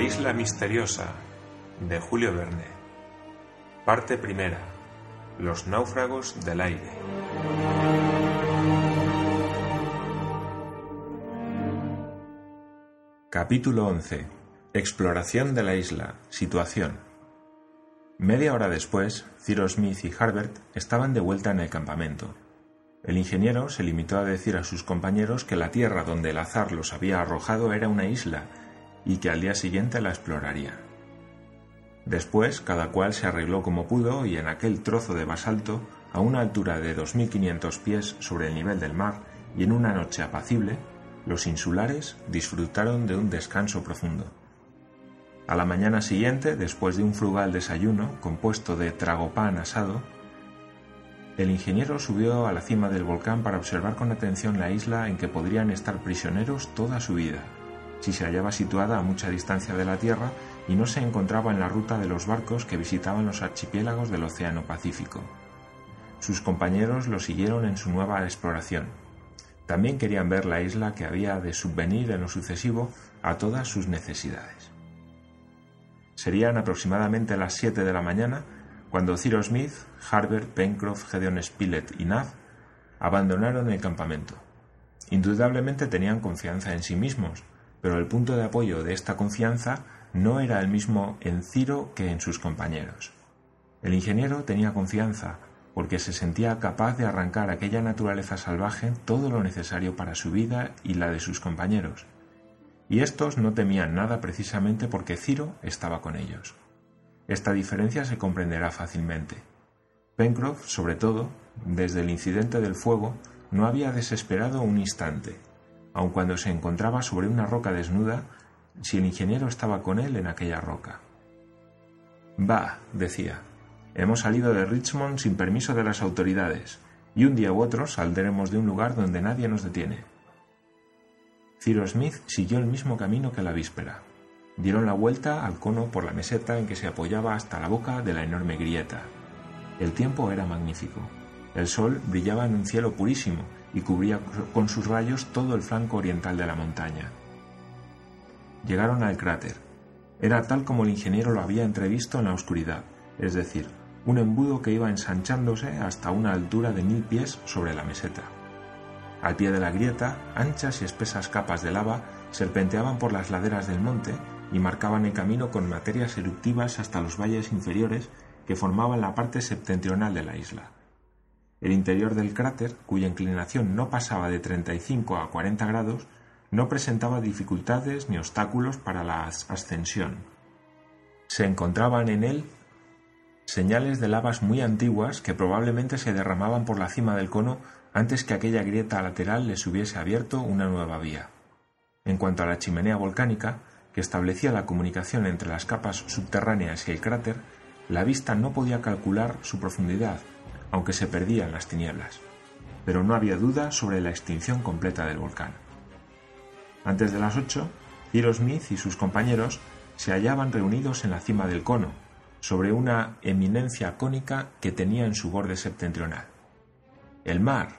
La isla misteriosa de Julio Verne. Parte primera. Los náufragos del aire. Capítulo 11. Exploración de la isla. Situación. Media hora después, Cyrus Smith y Harbert estaban de vuelta en el campamento. El ingeniero se limitó a decir a sus compañeros que la tierra donde el azar los había arrojado era una isla y que al día siguiente la exploraría. Después, cada cual se arregló como pudo y en aquel trozo de basalto, a una altura de 2.500 pies sobre el nivel del mar y en una noche apacible, los insulares disfrutaron de un descanso profundo. A la mañana siguiente, después de un frugal desayuno compuesto de tragopán asado, el ingeniero subió a la cima del volcán para observar con atención la isla en que podrían estar prisioneros toda su vida si se hallaba situada a mucha distancia de la Tierra y no se encontraba en la ruta de los barcos que visitaban los archipiélagos del Océano Pacífico. Sus compañeros lo siguieron en su nueva exploración. También querían ver la isla que había de subvenir en lo sucesivo a todas sus necesidades. Serían aproximadamente las siete de la mañana cuando Cyrus Smith, Harbert, Pencroff, Gedeon Spilett y Nav abandonaron el campamento. Indudablemente tenían confianza en sí mismos, pero el punto de apoyo de esta confianza no era el mismo en Ciro que en sus compañeros. El ingeniero tenía confianza porque se sentía capaz de arrancar a aquella naturaleza salvaje todo lo necesario para su vida y la de sus compañeros. Y estos no temían nada precisamente porque Ciro estaba con ellos. Esta diferencia se comprenderá fácilmente. Pencroff, sobre todo, desde el incidente del fuego, no había desesperado un instante, aun cuando se encontraba sobre una roca desnuda, si el ingeniero estaba con él en aquella roca. Bah, decía, hemos salido de Richmond sin permiso de las autoridades, y un día u otro saldremos de un lugar donde nadie nos detiene. Cyrus Smith siguió el mismo camino que la víspera. Dieron la vuelta al cono por la meseta en que se apoyaba hasta la boca de la enorme grieta. El tiempo era magnífico. El sol brillaba en un cielo purísimo y cubría con sus rayos todo el flanco oriental de la montaña. Llegaron al cráter. Era tal como el ingeniero lo había entrevisto en la oscuridad, es decir, un embudo que iba ensanchándose hasta una altura de mil pies sobre la meseta. Al pie de la grieta, anchas y espesas capas de lava serpenteaban por las laderas del monte y marcaban el camino con materias eruptivas hasta los valles inferiores que formaban la parte septentrional de la isla. El interior del cráter, cuya inclinación no pasaba de 35 a 40 grados, no presentaba dificultades ni obstáculos para la ascensión. Se encontraban en él señales de lavas muy antiguas que probablemente se derramaban por la cima del cono antes que aquella grieta lateral les hubiese abierto una nueva vía. En cuanto a la chimenea volcánica, que establecía la comunicación entre las capas subterráneas y el cráter, la vista no podía calcular su profundidad, aunque se perdía en las tinieblas, pero no había duda sobre la extinción completa del volcán. Antes de las ocho, Cyrus Smith y sus compañeros se hallaban reunidos en la cima del cono, sobre una eminencia cónica que tenía en su borde septentrional. El mar,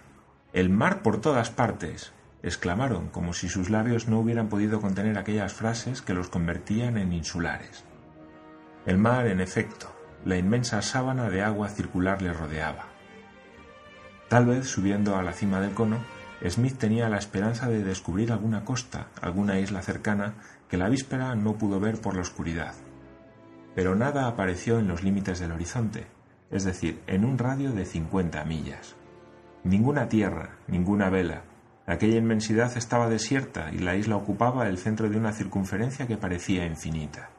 el mar por todas partes, exclamaron como si sus labios no hubieran podido contener aquellas frases que los convertían en insulares. El mar, en efecto, la inmensa sábana de agua circular le rodeaba. Tal vez, subiendo a la cima del cono, Smith tenía la esperanza de descubrir alguna costa, alguna isla cercana que la víspera no pudo ver por la oscuridad. Pero nada apareció en los límites del horizonte, es decir, en un radio de cincuenta millas. Ninguna tierra, ninguna vela. Aquella inmensidad estaba desierta y la isla ocupaba el centro de una circunferencia que parecía infinita.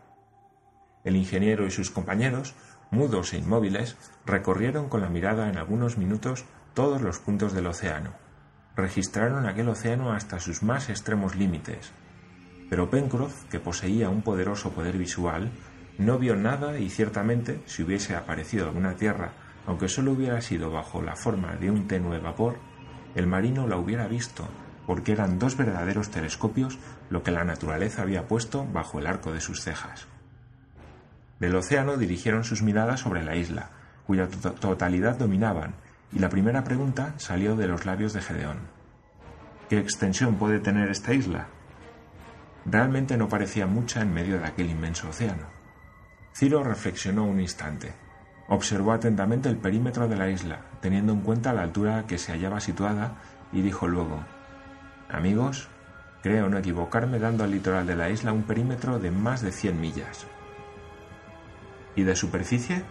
El ingeniero y sus compañeros mudos e inmóviles, recorrieron con la mirada en algunos minutos todos los puntos del océano. Registraron aquel océano hasta sus más extremos límites. Pero Pencroff, que poseía un poderoso poder visual, no vio nada y ciertamente, si hubiese aparecido alguna tierra, aunque solo hubiera sido bajo la forma de un tenue vapor, el marino la hubiera visto, porque eran dos verdaderos telescopios lo que la naturaleza había puesto bajo el arco de sus cejas. Del océano dirigieron sus miradas sobre la isla, cuya totalidad dominaban, y la primera pregunta salió de los labios de Gedeón. ¿Qué extensión puede tener esta isla? realmente no parecía mucha en medio de aquel inmenso océano. Ciro reflexionó un instante. Observó atentamente el perímetro de la isla, teniendo en cuenta la altura que se hallaba situada, y dijo luego Amigos, creo no equivocarme dando al litoral de la isla un perímetro de más de 100 millas. ¿Y de superficie?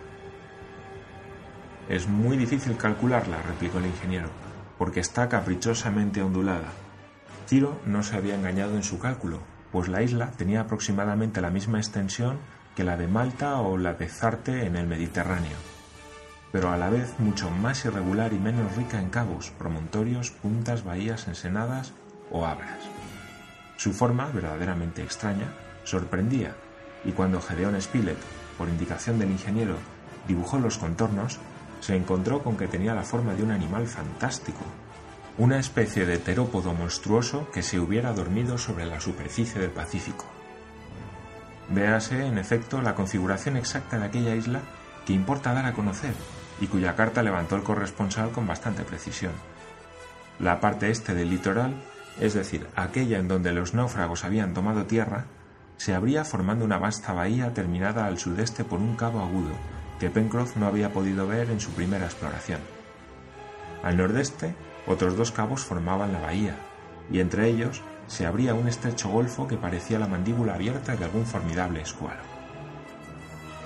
Es muy difícil calcularla, replicó el ingeniero, porque está caprichosamente ondulada. Ciro no se había engañado en su cálculo, pues la isla tenía aproximadamente la misma extensión que la de Malta o la de Zarte en el Mediterráneo, pero a la vez mucho más irregular y menos rica en cabos, promontorios, puntas, bahías, ensenadas o abras. Su forma, verdaderamente extraña, sorprendía, y cuando Gedeón Spilett, por indicación del ingeniero, dibujó los contornos, se encontró con que tenía la forma de un animal fantástico, una especie de terópodo monstruoso que se hubiera dormido sobre la superficie del Pacífico. Véase, en efecto, la configuración exacta de aquella isla que importa dar a conocer y cuya carta levantó el corresponsal con bastante precisión. La parte este del litoral, es decir, aquella en donde los náufragos habían tomado tierra, se abría formando una vasta bahía terminada al sudeste por un cabo agudo que Pencroff no había podido ver en su primera exploración. Al nordeste, otros dos cabos formaban la bahía, y entre ellos se abría un estrecho golfo que parecía la mandíbula abierta de algún formidable escualo.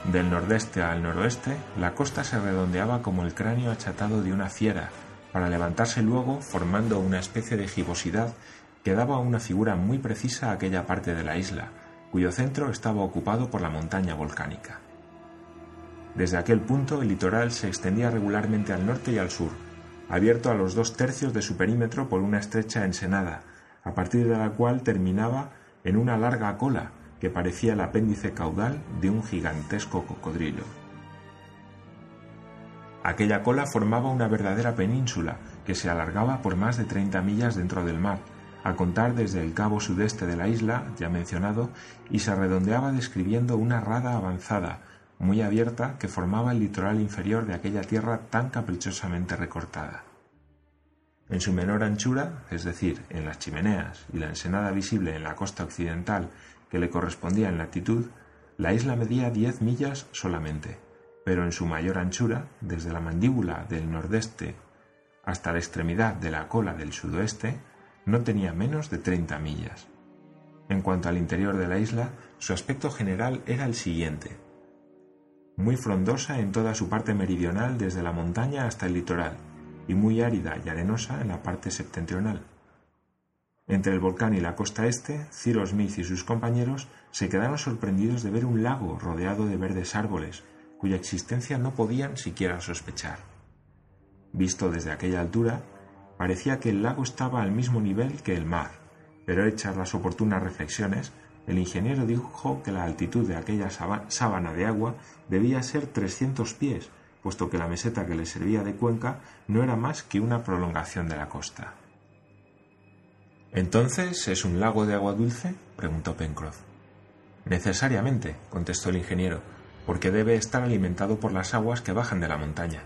Del nordeste al noroeste, la costa se redondeaba como el cráneo achatado de una fiera, para levantarse luego formando una especie de gibosidad que daba una figura muy precisa a aquella parte de la isla, cuyo centro estaba ocupado por la montaña volcánica. Desde aquel punto el litoral se extendía regularmente al norte y al sur, abierto a los dos tercios de su perímetro por una estrecha ensenada, a partir de la cual terminaba en una larga cola que parecía el apéndice caudal de un gigantesco cocodrilo. Aquella cola formaba una verdadera península que se alargaba por más de 30 millas dentro del mar, a contar desde el cabo sudeste de la isla, ya mencionado, y se redondeaba describiendo una rada avanzada, muy abierta, que formaba el litoral inferior de aquella tierra tan caprichosamente recortada. En su menor anchura, es decir, en las chimeneas y la ensenada visible en la costa occidental que le correspondía en latitud, la isla medía diez millas solamente, pero en su mayor anchura, desde la mandíbula del nordeste hasta la extremidad de la cola del sudoeste, no tenía menos de treinta millas. En cuanto al interior de la isla, su aspecto general era el siguiente. Muy frondosa en toda su parte meridional desde la montaña hasta el litoral, y muy árida y arenosa en la parte septentrional. Entre el volcán y la costa este, Cyrus Smith y sus compañeros se quedaron sorprendidos de ver un lago rodeado de verdes árboles, cuya existencia no podían siquiera sospechar. Visto desde aquella altura, parecía que el lago estaba al mismo nivel que el mar, pero hechas las oportunas reflexiones, el ingeniero dijo que la altitud de aquella sábana de agua debía ser trescientos pies, puesto que la meseta que le servía de cuenca no era más que una prolongación de la costa. ¿Entonces es un lago de agua dulce? preguntó Pencroff. Necesariamente, contestó el ingeniero, porque debe estar alimentado por las aguas que bajan de la montaña.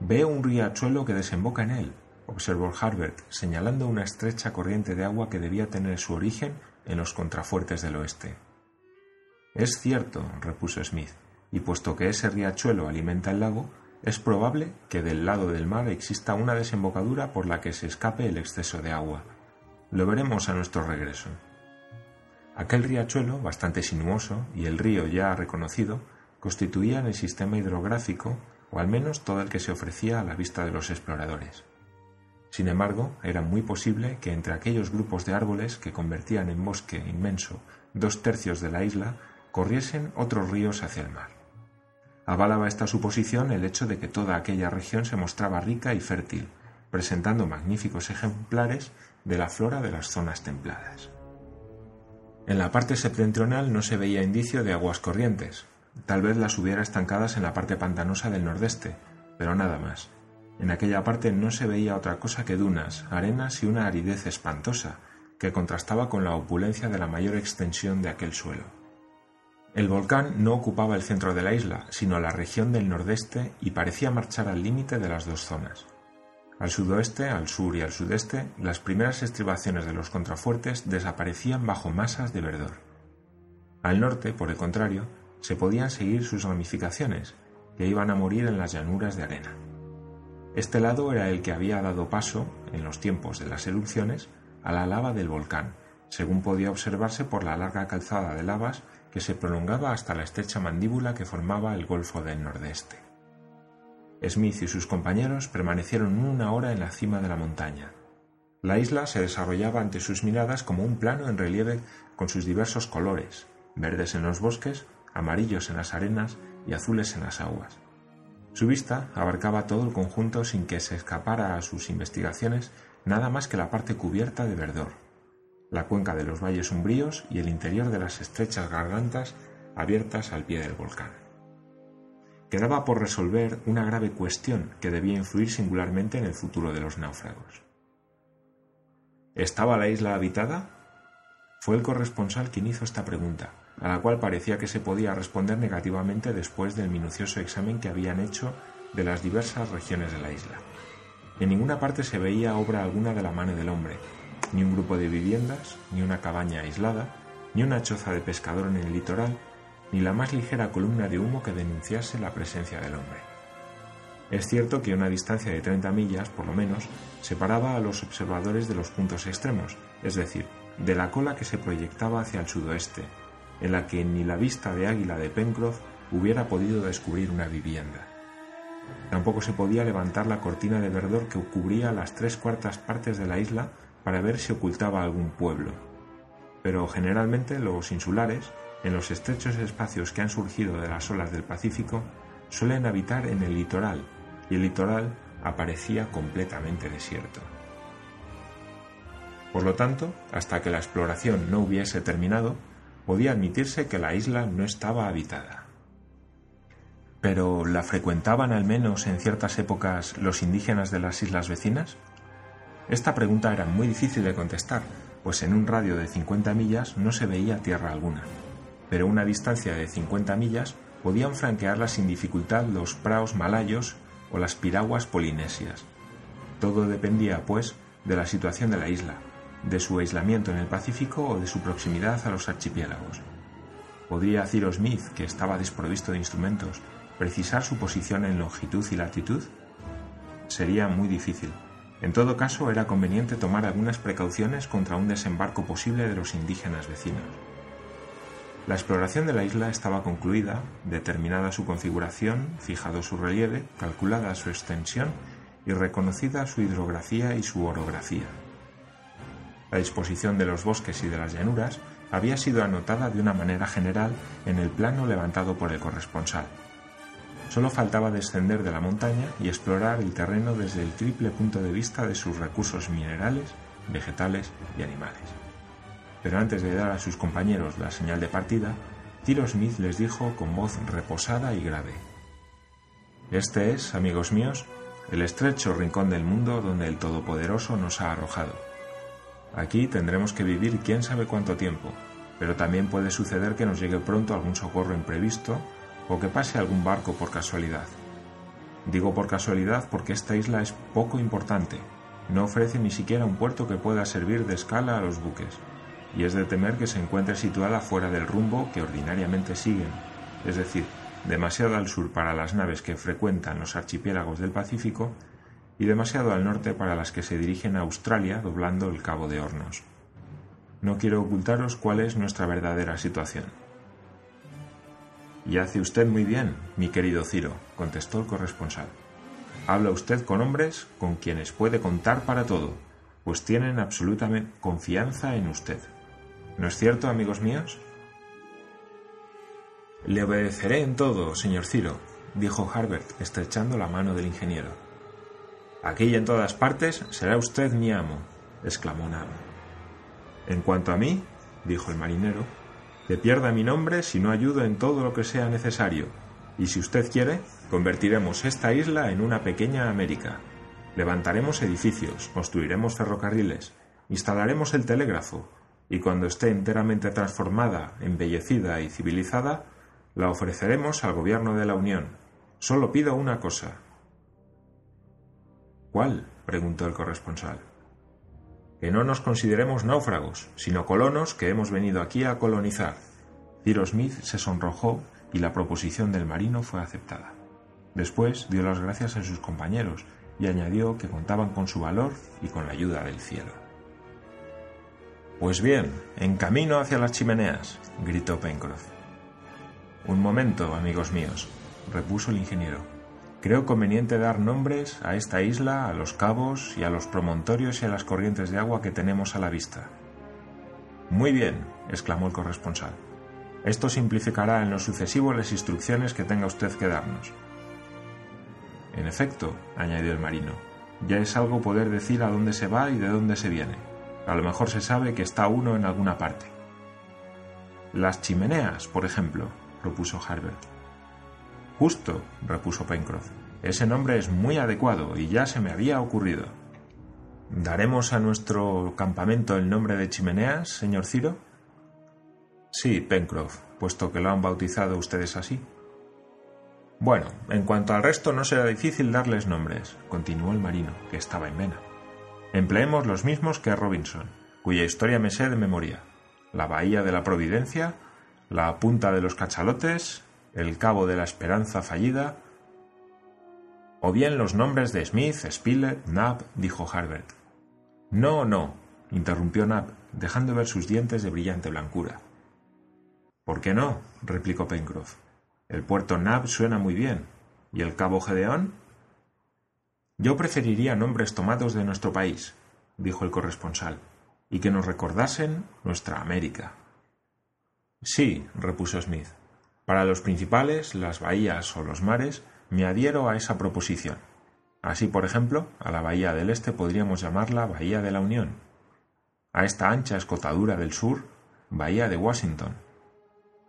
Veo un riachuelo que desemboca en él, observó Harbert, señalando una estrecha corriente de agua que debía tener su origen en los contrafuertes del oeste. Es cierto, repuso Smith, y puesto que ese riachuelo alimenta el lago, es probable que del lado del mar exista una desembocadura por la que se escape el exceso de agua. Lo veremos a nuestro regreso. Aquel riachuelo, bastante sinuoso, y el río ya reconocido, constituían el sistema hidrográfico, o al menos todo el que se ofrecía a la vista de los exploradores. Sin embargo, era muy posible que entre aquellos grupos de árboles que convertían en bosque inmenso dos tercios de la isla corriesen otros ríos hacia el mar. Avalaba esta suposición el hecho de que toda aquella región se mostraba rica y fértil, presentando magníficos ejemplares de la flora de las zonas templadas. En la parte septentrional no se veía indicio de aguas corrientes, tal vez las hubiera estancadas en la parte pantanosa del nordeste, pero nada más. En aquella parte no se veía otra cosa que dunas, arenas y una aridez espantosa, que contrastaba con la opulencia de la mayor extensión de aquel suelo. El volcán no ocupaba el centro de la isla, sino la región del nordeste y parecía marchar al límite de las dos zonas. Al sudoeste, al sur y al sudeste, las primeras estribaciones de los contrafuertes desaparecían bajo masas de verdor. Al norte, por el contrario, se podían seguir sus ramificaciones, que iban a morir en las llanuras de arena. Este lado era el que había dado paso, en los tiempos de las erupciones, a la lava del volcán, según podía observarse por la larga calzada de lavas que se prolongaba hasta la estrecha mandíbula que formaba el Golfo del Nordeste. Smith y sus compañeros permanecieron una hora en la cima de la montaña. La isla se desarrollaba ante sus miradas como un plano en relieve con sus diversos colores, verdes en los bosques, amarillos en las arenas y azules en las aguas. Su vista abarcaba todo el conjunto sin que se escapara a sus investigaciones nada más que la parte cubierta de verdor, la cuenca de los valles umbríos y el interior de las estrechas gargantas abiertas al pie del volcán. Quedaba por resolver una grave cuestión que debía influir singularmente en el futuro de los náufragos. ¿Estaba la isla habitada? Fue el corresponsal quien hizo esta pregunta, a la cual parecía que se podía responder negativamente después del minucioso examen que habían hecho de las diversas regiones de la isla. En ninguna parte se veía obra alguna de la mano del hombre, ni un grupo de viviendas, ni una cabaña aislada, ni una choza de pescador en el litoral, ni la más ligera columna de humo que denunciase la presencia del hombre. Es cierto que una distancia de 30 millas, por lo menos, separaba a los observadores de los puntos extremos, es decir, de la cola que se proyectaba hacia el sudoeste, en la que ni la vista de águila de Pencroff hubiera podido descubrir una vivienda. Tampoco se podía levantar la cortina de verdor que cubría las tres cuartas partes de la isla para ver si ocultaba algún pueblo. Pero generalmente los insulares, en los estrechos espacios que han surgido de las olas del Pacífico, suelen habitar en el litoral, y el litoral aparecía completamente desierto. Por lo tanto, hasta que la exploración no hubiese terminado, podía admitirse que la isla no estaba habitada. ¿Pero la frecuentaban al menos en ciertas épocas los indígenas de las islas vecinas? Esta pregunta era muy difícil de contestar, pues en un radio de 50 millas no se veía tierra alguna, pero a una distancia de 50 millas podían franquearla sin dificultad los praos malayos o las piraguas polinesias. Todo dependía, pues, de la situación de la isla, de su aislamiento en el Pacífico o de su proximidad a los archipiélagos. ¿Podría Cyrus Smith, que estaba desprovisto de instrumentos, precisar su posición en longitud y latitud? Sería muy difícil. En todo caso, era conveniente tomar algunas precauciones contra un desembarco posible de los indígenas vecinos. La exploración de la isla estaba concluida, determinada su configuración, fijado su relieve, calculada su extensión y reconocida su hidrografía y su orografía. La disposición de los bosques y de las llanuras había sido anotada de una manera general en el plano levantado por el corresponsal. Solo faltaba descender de la montaña y explorar el terreno desde el triple punto de vista de sus recursos minerales, vegetales y animales. Pero antes de dar a sus compañeros la señal de partida, Tiro Smith les dijo con voz reposada y grave: Este es, amigos míos, el estrecho rincón del mundo donde el Todopoderoso nos ha arrojado. Aquí tendremos que vivir quién sabe cuánto tiempo, pero también puede suceder que nos llegue pronto algún socorro imprevisto o que pase algún barco por casualidad. Digo por casualidad porque esta isla es poco importante, no ofrece ni siquiera un puerto que pueda servir de escala a los buques, y es de temer que se encuentre situada fuera del rumbo que ordinariamente siguen, es decir, demasiado al sur para las naves que frecuentan los archipiélagos del Pacífico y demasiado al norte para las que se dirigen a Australia doblando el Cabo de Hornos. No quiero ocultaros cuál es nuestra verdadera situación. Y hace usted muy bien, mi querido Ciro, contestó el corresponsal. Habla usted con hombres con quienes puede contar para todo, pues tienen absolutamente confianza en usted. ¿No es cierto, amigos míos? Le obedeceré en todo, señor Ciro, dijo Harbert, estrechando la mano del ingeniero. Aquí y en todas partes será usted mi amo, exclamó Nab. En cuanto a mí, dijo el marinero, que pierda mi nombre si no ayudo en todo lo que sea necesario, y si usted quiere, convertiremos esta isla en una pequeña América. Levantaremos edificios, construiremos ferrocarriles, instalaremos el telégrafo, y cuando esté enteramente transformada, embellecida y civilizada, la ofreceremos al gobierno de la Unión. Solo pido una cosa, ¿Cuál? preguntó el corresponsal. Que no nos consideremos náufragos, sino colonos que hemos venido aquí a colonizar. Ciro Smith se sonrojó y la proposición del marino fue aceptada. Después dio las gracias a sus compañeros y añadió que contaban con su valor y con la ayuda del cielo. Pues bien, en camino hacia las chimeneas, gritó Pencroff. Un momento, amigos míos, repuso el ingeniero. Creo conveniente dar nombres a esta isla, a los cabos y a los promontorios y a las corrientes de agua que tenemos a la vista. Muy bien, exclamó el corresponsal. Esto simplificará en lo sucesivo las instrucciones que tenga usted que darnos. En efecto, añadió el marino, ya es algo poder decir a dónde se va y de dónde se viene. A lo mejor se sabe que está uno en alguna parte. Las chimeneas, por ejemplo, propuso Harbert. Justo, repuso Pencroff. Ese nombre es muy adecuado y ya se me había ocurrido. ¿Daremos a nuestro campamento el nombre de chimeneas, señor Ciro? Sí, Pencroff, puesto que lo han bautizado ustedes así. Bueno, en cuanto al resto no será difícil darles nombres, continuó el marino, que estaba en vena. Empleemos los mismos que Robinson, cuya historia me sé de memoria. La Bahía de la Providencia, la Punta de los Cachalotes, el Cabo de la Esperanza Fallida, o bien los nombres de Smith, Spilett, Nab, dijo Harbert. No, no, interrumpió Nab, dejando ver sus dientes de brillante blancura. ¿Por qué no? replicó Pencroff. El puerto Nab suena muy bien. ¿Y el cabo Gedeón? Yo preferiría nombres tomados de nuestro país, dijo el corresponsal, y que nos recordasen nuestra América. Sí, repuso Smith. Para los principales, las bahías o los mares, me adhiero a esa proposición. Así, por ejemplo, a la bahía del Este podríamos llamarla Bahía de la Unión. A esta ancha escotadura del sur, Bahía de Washington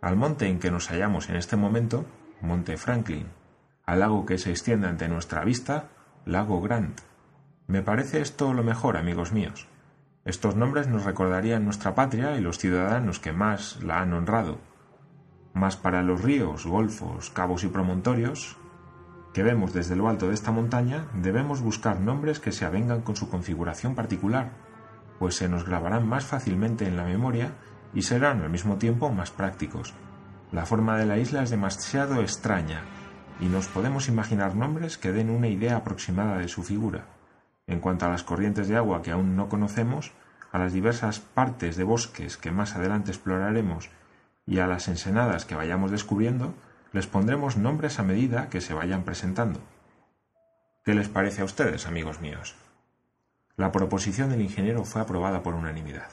al monte en que nos hallamos en este momento, Monte Franklin, al lago que se extiende ante nuestra vista, Lago Grant. Me parece esto lo mejor, amigos míos. Estos nombres nos recordarían nuestra patria y los ciudadanos que más la han honrado. Mas para los ríos, golfos, cabos y promontorios que vemos desde lo alto de esta montaña, debemos buscar nombres que se avengan con su configuración particular, pues se nos grabarán más fácilmente en la memoria y serán al mismo tiempo más prácticos. La forma de la isla es demasiado extraña y nos podemos imaginar nombres que den una idea aproximada de su figura. En cuanto a las corrientes de agua que aún no conocemos, a las diversas partes de bosques que más adelante exploraremos y a las ensenadas que vayamos descubriendo, les pondremos nombres a medida que se vayan presentando. ¿Qué les parece a ustedes, amigos míos? La proposición del ingeniero fue aprobada por unanimidad.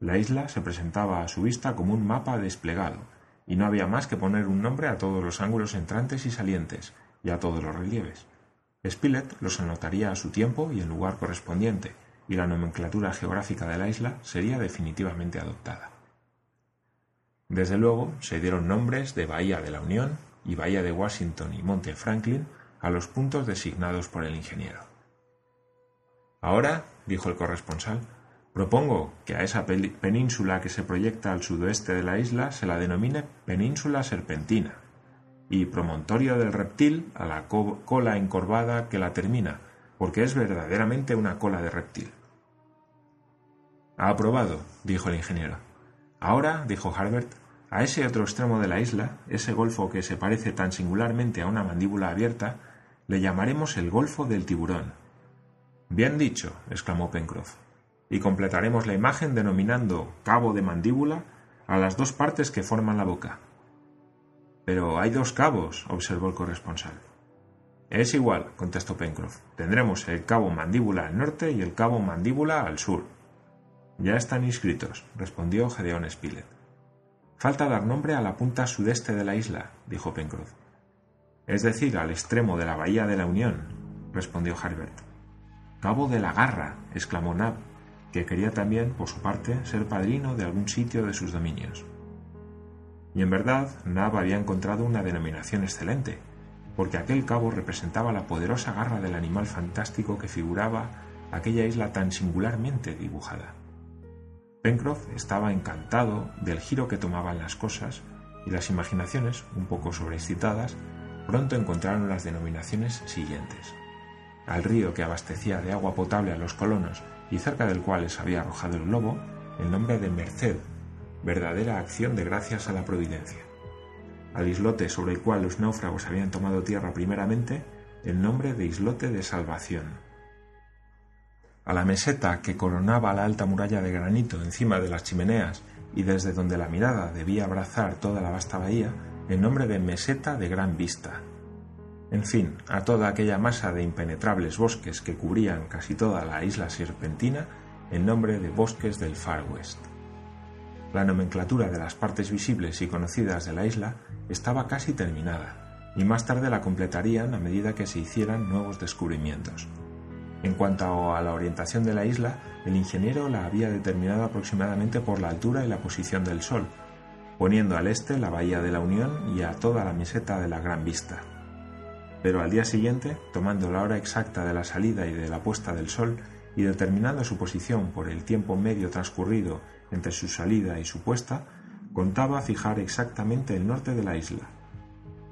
La isla se presentaba a su vista como un mapa desplegado, y no había más que poner un nombre a todos los ángulos entrantes y salientes, y a todos los relieves. Spilett los anotaría a su tiempo y en lugar correspondiente, y la nomenclatura geográfica de la isla sería definitivamente adoptada. Desde luego se dieron nombres de Bahía de la Unión y Bahía de Washington y Monte Franklin a los puntos designados por el ingeniero. Ahora, dijo el corresponsal, Propongo que a esa península que se proyecta al sudoeste de la isla se la denomine Península Serpentina y promontorio del reptil a la cola encorvada que la termina, porque es verdaderamente una cola de reptil. Ha aprobado, dijo el ingeniero. Ahora, dijo Harbert, a ese otro extremo de la isla, ese golfo que se parece tan singularmente a una mandíbula abierta, le llamaremos el Golfo del Tiburón. Bien dicho, exclamó Pencroff y completaremos la imagen denominando cabo de mandíbula a las dos partes que forman la boca. Pero hay dos cabos, observó el corresponsal. Es igual, contestó Pencroff. Tendremos el cabo mandíbula al norte y el cabo mandíbula al sur. Ya están inscritos, respondió Gedeón Spilett. Falta dar nombre a la punta sudeste de la isla, dijo Pencroff. Es decir, al extremo de la bahía de la Unión, respondió Harbert. Cabo de la Garra, exclamó Nab, que quería también, por su parte, ser padrino de algún sitio de sus dominios. Y en verdad, Nab había encontrado una denominación excelente, porque aquel cabo representaba la poderosa garra del animal fantástico que figuraba aquella isla tan singularmente dibujada. Pencroff estaba encantado del giro que tomaban las cosas y las imaginaciones, un poco sobreexcitadas, pronto encontraron las denominaciones siguientes. al río que abastecía de agua potable a los colonos y cerca del cual les había arrojado el lobo, el nombre de Merced, verdadera acción de gracias a la providencia. Al islote sobre el cual los náufragos habían tomado tierra primeramente, el nombre de islote de salvación. A la meseta que coronaba la alta muralla de granito encima de las chimeneas y desde donde la mirada debía abrazar toda la vasta bahía, el nombre de meseta de gran vista. En fin, a toda aquella masa de impenetrables bosques que cubrían casi toda la isla serpentina, el nombre de bosques del Far West. La nomenclatura de las partes visibles y conocidas de la isla estaba casi terminada, y más tarde la completarían a medida que se hicieran nuevos descubrimientos. En cuanto a la orientación de la isla, el ingeniero la había determinado aproximadamente por la altura y la posición del sol, poniendo al este la bahía de la Unión y a toda la meseta de la Gran Vista. Pero al día siguiente, tomando la hora exacta de la salida y de la puesta del sol y determinando su posición por el tiempo medio transcurrido entre su salida y su puesta, contaba fijar exactamente el norte de la isla,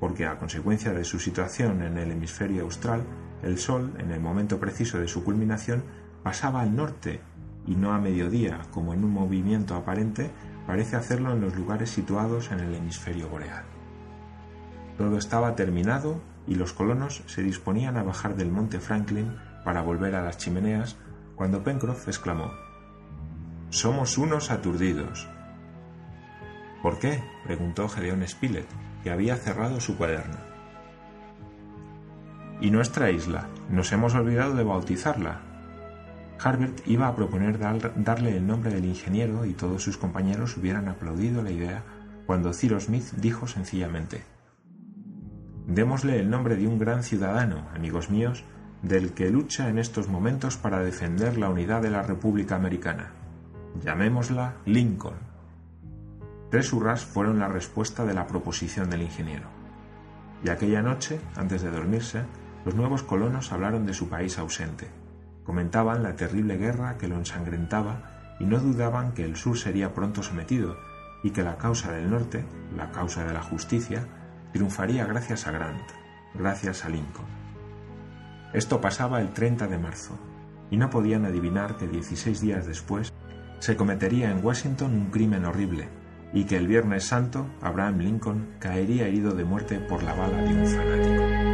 porque a consecuencia de su situación en el hemisferio austral, el sol, en el momento preciso de su culminación, pasaba al norte y no a mediodía, como en un movimiento aparente parece hacerlo en los lugares situados en el hemisferio boreal. Todo estaba terminado y los colonos se disponían a bajar del monte Franklin para volver a las chimeneas cuando Pencroff exclamó Somos unos aturdidos. ¿Por qué? preguntó Gedeón Spilett, que había cerrado su cuaderno. ¿Y nuestra isla? Nos hemos olvidado de bautizarla. Harbert iba a proponer darle el nombre del ingeniero y todos sus compañeros hubieran aplaudido la idea cuando Cyrus Smith dijo sencillamente Démosle el nombre de un gran ciudadano, amigos míos, del que lucha en estos momentos para defender la unidad de la República Americana. Llamémosla Lincoln. Tres hurras fueron la respuesta de la proposición del ingeniero. Y aquella noche, antes de dormirse, los nuevos colonos hablaron de su país ausente. Comentaban la terrible guerra que lo ensangrentaba y no dudaban que el sur sería pronto sometido y que la causa del norte, la causa de la justicia, triunfaría gracias a Grant, gracias a Lincoln. Esto pasaba el 30 de marzo, y no podían adivinar que 16 días después se cometería en Washington un crimen horrible, y que el Viernes Santo Abraham Lincoln caería herido de muerte por la bala de un fanático.